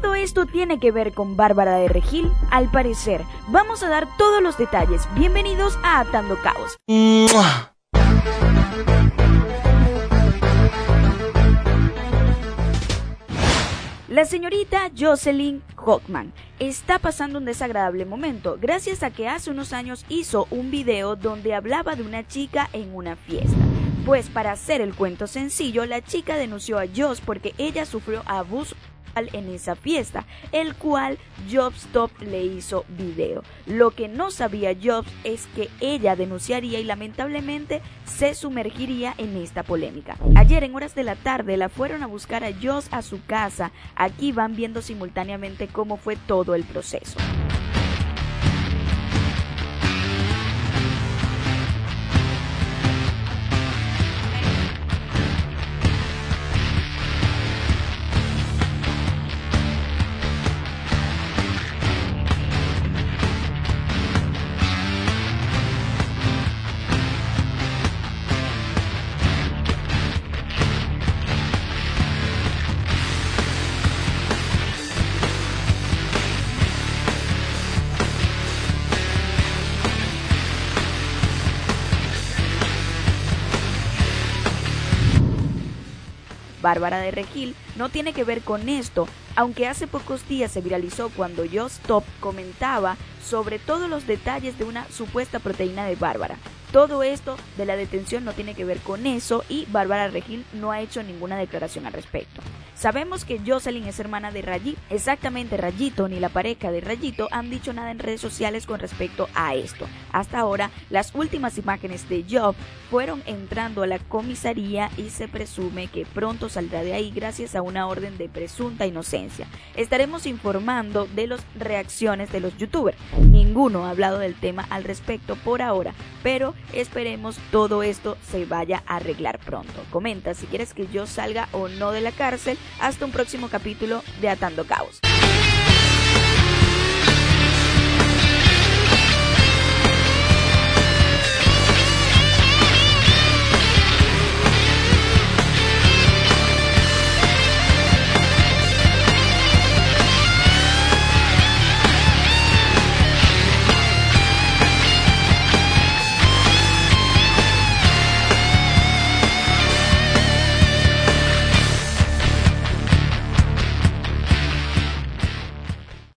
todo esto tiene que ver con Bárbara de Regil? Al parecer, vamos a dar todos los detalles. Bienvenidos a Atando Caos. La señorita Jocelyn Hockman está pasando un desagradable momento gracias a que hace unos años hizo un video donde hablaba de una chica en una fiesta. Pues para hacer el cuento sencillo, la chica denunció a Joss porque ella sufrió abuso en esa fiesta, el cual Jobs Top le hizo video. Lo que no sabía Jobs es que ella denunciaría y lamentablemente se sumergiría en esta polémica. Ayer en horas de la tarde la fueron a buscar a Joss a su casa. Aquí van viendo simultáneamente cómo fue todo el proceso. Bárbara de Regil no tiene que ver con esto, aunque hace pocos días se viralizó cuando Just Top comentaba sobre todos los detalles de una supuesta proteína de Bárbara. Todo esto de la detención no tiene que ver con eso y Bárbara Regil no ha hecho ninguna declaración al respecto. Sabemos que Jocelyn es hermana de Rayito. Exactamente, Rayito ni la pareja de Rayito han dicho nada en redes sociales con respecto a esto. Hasta ahora, las últimas imágenes de Job fueron entrando a la comisaría y se presume que pronto saldrá de ahí gracias a una orden de presunta inocencia. Estaremos informando de las reacciones de los youtubers. Ninguno ha hablado del tema al respecto por ahora, pero esperemos todo esto se vaya a arreglar pronto. Comenta si quieres que yo salga o no de la cárcel hasta un próximo capítulo de Atando Caos.